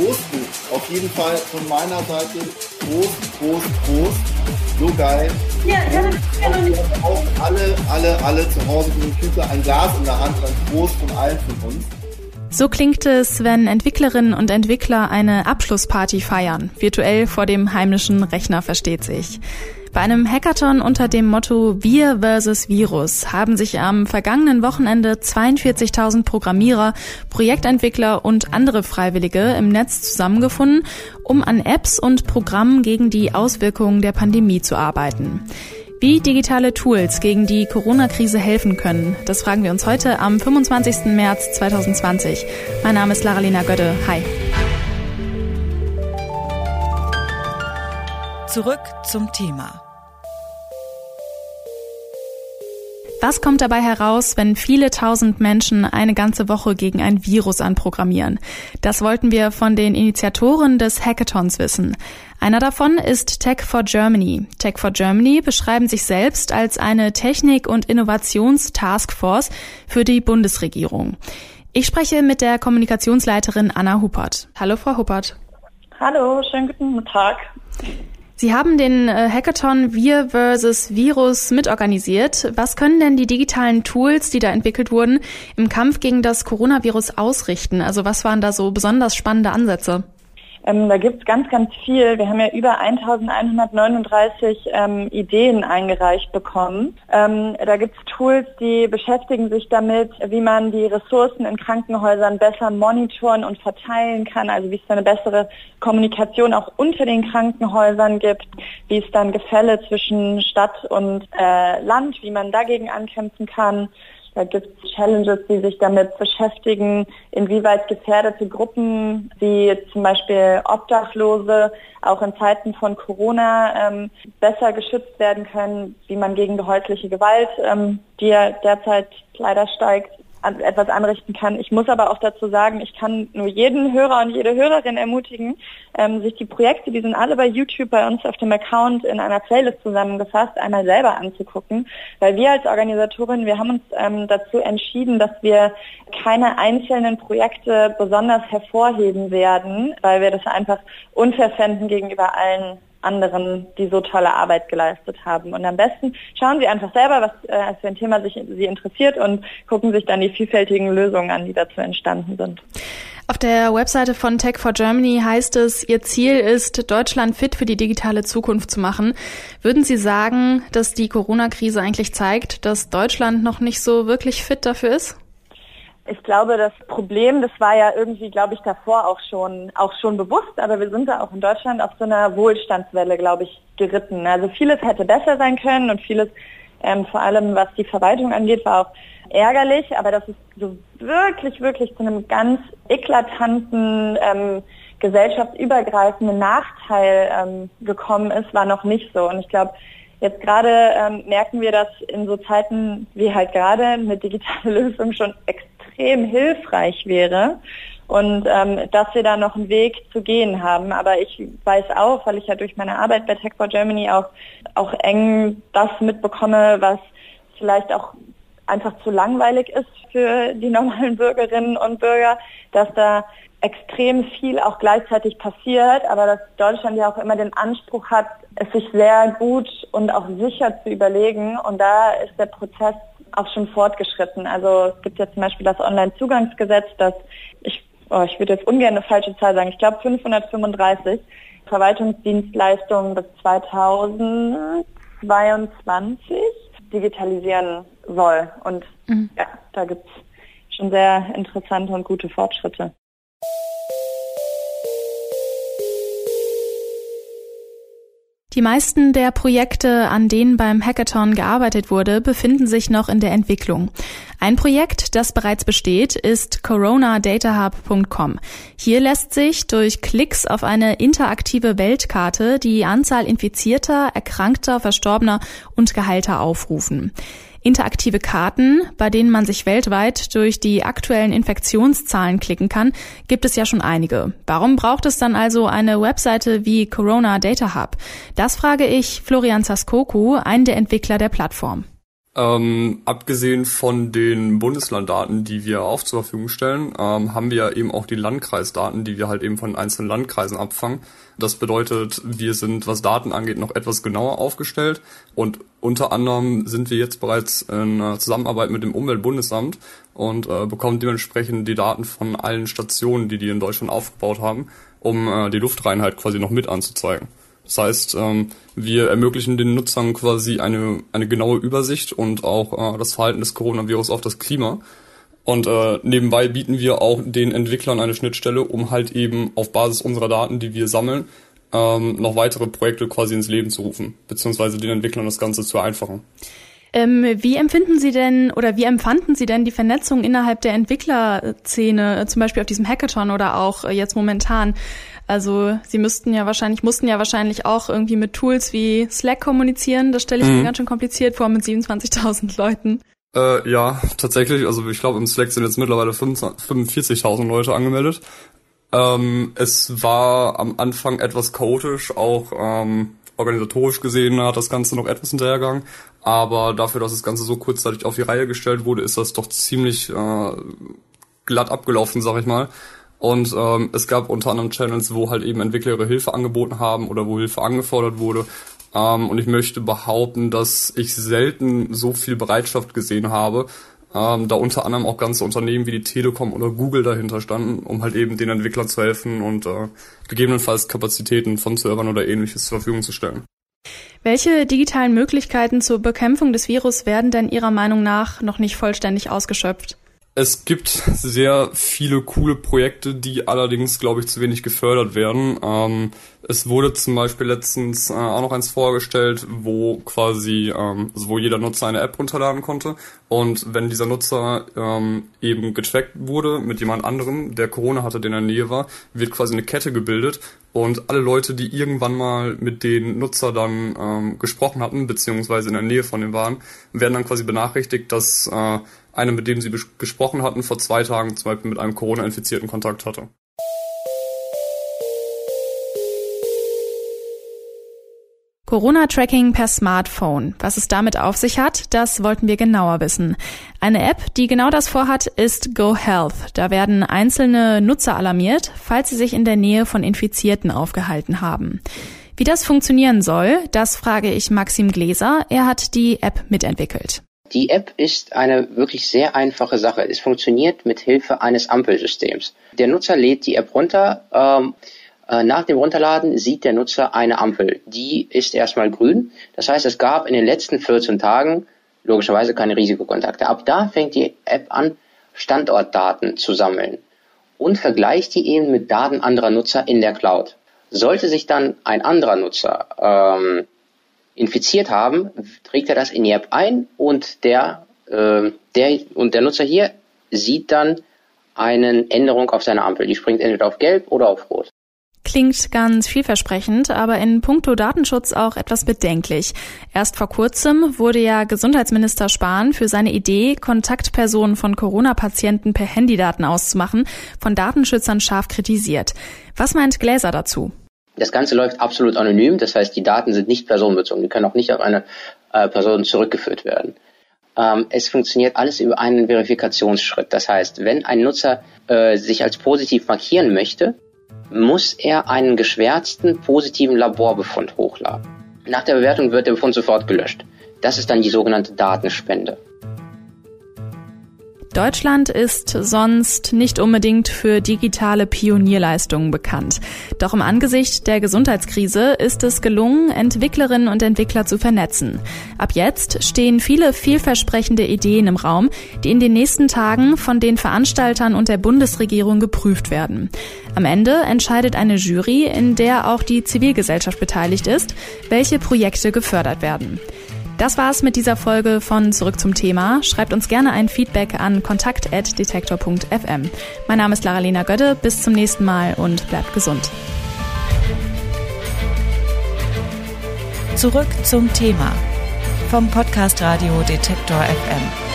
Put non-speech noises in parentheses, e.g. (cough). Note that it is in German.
Prost, auf jeden Fall von meiner Seite Prost, Prost, Prost. So geil. Ja, ja, ja, auch alle, alle, alle zu Hause mit dem Küche ein Glas in der Hand, ein Prost von allen von uns. So klingt es, wenn Entwicklerinnen und Entwickler eine Abschlussparty feiern. Virtuell vor dem heimischen Rechner versteht sich. Bei einem Hackathon unter dem Motto Wir versus Virus haben sich am vergangenen Wochenende 42.000 Programmierer, Projektentwickler und andere Freiwillige im Netz zusammengefunden, um an Apps und Programmen gegen die Auswirkungen der Pandemie zu arbeiten. Wie digitale Tools gegen die Corona-Krise helfen können, das fragen wir uns heute am 25. März 2020. Mein Name ist Laralina Götte. Hi. Zurück zum Thema. Was kommt dabei heraus, wenn viele tausend Menschen eine ganze Woche gegen ein Virus anprogrammieren? Das wollten wir von den Initiatoren des Hackathons wissen. Einer davon ist Tech for Germany. Tech for Germany beschreiben sich selbst als eine Technik- und Innovationstaskforce für die Bundesregierung. Ich spreche mit der Kommunikationsleiterin Anna Huppert. Hallo, Frau Huppert. Hallo, schönen guten Tag. Sie haben den äh, Hackathon Wir versus Virus mitorganisiert. Was können denn die digitalen Tools, die da entwickelt wurden, im Kampf gegen das Coronavirus ausrichten? Also was waren da so besonders spannende Ansätze? Ähm, da gibt es ganz, ganz viel. Wir haben ja über 1139 ähm, Ideen eingereicht bekommen. Ähm, da gibt es Tools, die beschäftigen sich damit, wie man die Ressourcen in Krankenhäusern besser monitoren und verteilen kann, also wie es eine bessere Kommunikation auch unter den Krankenhäusern gibt, wie es dann Gefälle zwischen Stadt und äh, Land, wie man dagegen ankämpfen kann. Da gibt es Challenges, die sich damit beschäftigen, inwieweit gefährdete Gruppen wie zum Beispiel Obdachlose auch in Zeiten von Corona ähm, besser geschützt werden können, wie man gegen häusliche Gewalt, ähm, die ja derzeit leider steigt, etwas anrichten kann. Ich muss aber auch dazu sagen, ich kann nur jeden Hörer und jede Hörerin ermutigen, ähm, sich die Projekte, die sind alle bei YouTube bei uns auf dem Account in einer Playlist zusammengefasst, einmal selber anzugucken. Weil wir als Organisatorin, wir haben uns ähm, dazu entschieden, dass wir keine einzelnen Projekte besonders hervorheben werden, weil wir das einfach unfair gegenüber allen anderen, die so tolle Arbeit geleistet haben. Und am besten schauen Sie einfach selber, was äh, für ein Thema sich, Sie interessiert und gucken sich dann die vielfältigen Lösungen an, die dazu entstanden sind. Auf der Webseite von Tech for Germany heißt es, Ihr Ziel ist, Deutschland fit für die digitale Zukunft zu machen. Würden Sie sagen, dass die Corona-Krise eigentlich zeigt, dass Deutschland noch nicht so wirklich fit dafür ist? Ich glaube, das Problem, das war ja irgendwie, glaube ich, davor auch schon, auch schon bewusst, aber wir sind da auch in Deutschland auf so einer Wohlstandswelle, glaube ich, geritten. Also vieles hätte besser sein können und vieles, ähm, vor allem was die Verwaltung angeht, war auch ärgerlich, aber dass es so wirklich, wirklich zu einem ganz eklatanten, ähm, gesellschaftsübergreifenden Nachteil ähm, gekommen ist, war noch nicht so. Und ich glaube, Jetzt gerade ähm, merken wir, dass in so Zeiten wie halt gerade eine digitale (laughs) Lösung schon extrem hilfreich wäre und ähm, dass wir da noch einen Weg zu gehen haben. Aber ich weiß auch, weil ich ja durch meine Arbeit bei Tech for Germany auch, auch eng das mitbekomme, was vielleicht auch einfach zu langweilig ist für die normalen Bürgerinnen und Bürger, dass da extrem viel auch gleichzeitig passiert, aber dass Deutschland ja auch immer den Anspruch hat, es sich sehr gut und auch sicher zu überlegen. Und da ist der Prozess auch schon fortgeschritten. Also es gibt ja zum Beispiel das Onlinezugangsgesetz, das ich, oh, ich würde jetzt ungern eine falsche Zahl sagen, ich glaube 535 Verwaltungsdienstleistungen bis 2022 digitalisieren soll. Und mhm. ja, da gibt es schon sehr interessante und gute Fortschritte. Die meisten der Projekte, an denen beim Hackathon gearbeitet wurde, befinden sich noch in der Entwicklung. Ein Projekt, das bereits besteht, ist coronadatahub.com. Hier lässt sich durch Klicks auf eine interaktive Weltkarte die Anzahl infizierter, erkrankter, verstorbener und Geheilter aufrufen. Interaktive Karten, bei denen man sich weltweit durch die aktuellen Infektionszahlen klicken kann, gibt es ja schon einige. Warum braucht es dann also eine Webseite wie Corona Data Hub? Das frage ich Florian Zaskoku, einen der Entwickler der Plattform. Ähm, abgesehen von den Bundeslanddaten, die wir auch zur Verfügung stellen, ähm, haben wir eben auch die Landkreisdaten, die wir halt eben von einzelnen Landkreisen abfangen. Das bedeutet, wir sind, was Daten angeht, noch etwas genauer aufgestellt und unter anderem sind wir jetzt bereits in Zusammenarbeit mit dem Umweltbundesamt und äh, bekommen dementsprechend die Daten von allen Stationen, die die in Deutschland aufgebaut haben, um äh, die Luftreinheit quasi noch mit anzuzeigen. Das heißt, ähm, wir ermöglichen den Nutzern quasi eine, eine genaue Übersicht und auch äh, das Verhalten des Coronavirus auf das Klima. Und äh, nebenbei bieten wir auch den Entwicklern eine Schnittstelle, um halt eben auf Basis unserer Daten, die wir sammeln, ähm, noch weitere Projekte quasi ins Leben zu rufen, beziehungsweise den Entwicklern das Ganze zu vereinfachen. Ähm, wie empfinden Sie denn oder wie empfanden Sie denn die Vernetzung innerhalb der Entwicklerszene, zum Beispiel auf diesem Hackathon oder auch äh, jetzt momentan? Also sie müssten ja wahrscheinlich, mussten ja wahrscheinlich auch irgendwie mit Tools wie Slack kommunizieren. Das stelle ich mhm. mir ganz schön kompliziert vor mit 27.000 Leuten. Äh, ja, tatsächlich. Also ich glaube, im Slack sind jetzt mittlerweile 45.000 Leute angemeldet. Ähm, es war am Anfang etwas chaotisch, auch ähm, organisatorisch gesehen hat das Ganze noch etwas hinterhergegangen. Aber dafür, dass das Ganze so kurzzeitig auf die Reihe gestellt wurde, ist das doch ziemlich äh, glatt abgelaufen, sag ich mal. Und ähm, es gab unter anderem Channels, wo halt eben Entwickler ihre Hilfe angeboten haben oder wo Hilfe angefordert wurde. Ähm, und ich möchte behaupten, dass ich selten so viel Bereitschaft gesehen habe, ähm, da unter anderem auch ganze Unternehmen wie die Telekom oder Google dahinter standen, um halt eben den Entwicklern zu helfen und äh, gegebenenfalls Kapazitäten von Servern oder ähnliches zur Verfügung zu stellen. Welche digitalen Möglichkeiten zur Bekämpfung des Virus werden denn Ihrer Meinung nach noch nicht vollständig ausgeschöpft? Es gibt sehr viele coole Projekte, die allerdings, glaube ich, zu wenig gefördert werden. Ähm, es wurde zum Beispiel letztens äh, auch noch eins vorgestellt, wo quasi, ähm, also wo jeder Nutzer eine App runterladen konnte. Und wenn dieser Nutzer ähm, eben getrackt wurde mit jemand anderem, der Corona hatte, der in der Nähe war, wird quasi eine Kette gebildet. Und alle Leute, die irgendwann mal mit den Nutzer dann ähm, gesprochen hatten, beziehungsweise in der Nähe von dem waren, werden dann quasi benachrichtigt, dass äh, einer, mit dem sie gesprochen hatten, vor zwei Tagen zum Beispiel mit einem Corona-Infizierten Kontakt hatte. Corona-Tracking per Smartphone. Was es damit auf sich hat, das wollten wir genauer wissen. Eine App, die genau das vorhat, ist GoHealth. Da werden einzelne Nutzer alarmiert, falls sie sich in der Nähe von Infizierten aufgehalten haben. Wie das funktionieren soll, das frage ich Maxim Gläser. Er hat die App mitentwickelt. Die App ist eine wirklich sehr einfache Sache. Es funktioniert mit Hilfe eines Ampelsystems. Der Nutzer lädt die App runter. Ähm, äh, nach dem Runterladen sieht der Nutzer eine Ampel. Die ist erstmal grün. Das heißt, es gab in den letzten 14 Tagen logischerweise keine Risikokontakte. Ab da fängt die App an, Standortdaten zu sammeln und vergleicht die eben mit Daten anderer Nutzer in der Cloud. Sollte sich dann ein anderer Nutzer ähm, infiziert haben, trägt er das in die App ein und der, äh, der, und der Nutzer hier sieht dann eine Änderung auf seiner Ampel. Die springt entweder auf gelb oder auf rot. Klingt ganz vielversprechend, aber in puncto Datenschutz auch etwas bedenklich. Erst vor kurzem wurde ja Gesundheitsminister Spahn für seine Idee, Kontaktpersonen von Corona-Patienten per Handydaten auszumachen, von Datenschützern scharf kritisiert. Was meint Gläser dazu? Das Ganze läuft absolut anonym, das heißt, die Daten sind nicht personenbezogen, die können auch nicht auf eine äh, Person zurückgeführt werden. Ähm, es funktioniert alles über einen Verifikationsschritt. Das heißt, wenn ein Nutzer äh, sich als positiv markieren möchte, muss er einen geschwärzten positiven Laborbefund hochladen. Nach der Bewertung wird der Befund sofort gelöscht. Das ist dann die sogenannte Datenspende. Deutschland ist sonst nicht unbedingt für digitale Pionierleistungen bekannt. Doch im Angesicht der Gesundheitskrise ist es gelungen, Entwicklerinnen und Entwickler zu vernetzen. Ab jetzt stehen viele vielversprechende Ideen im Raum, die in den nächsten Tagen von den Veranstaltern und der Bundesregierung geprüft werden. Am Ende entscheidet eine Jury, in der auch die Zivilgesellschaft beteiligt ist, welche Projekte gefördert werden. Das war's mit dieser Folge von Zurück zum Thema. Schreibt uns gerne ein Feedback an kontakt.detektor.fm. Mein Name ist Lara-Lena Gödde. Bis zum nächsten Mal und bleibt gesund. Zurück zum Thema vom Podcast Radio Detektor FM.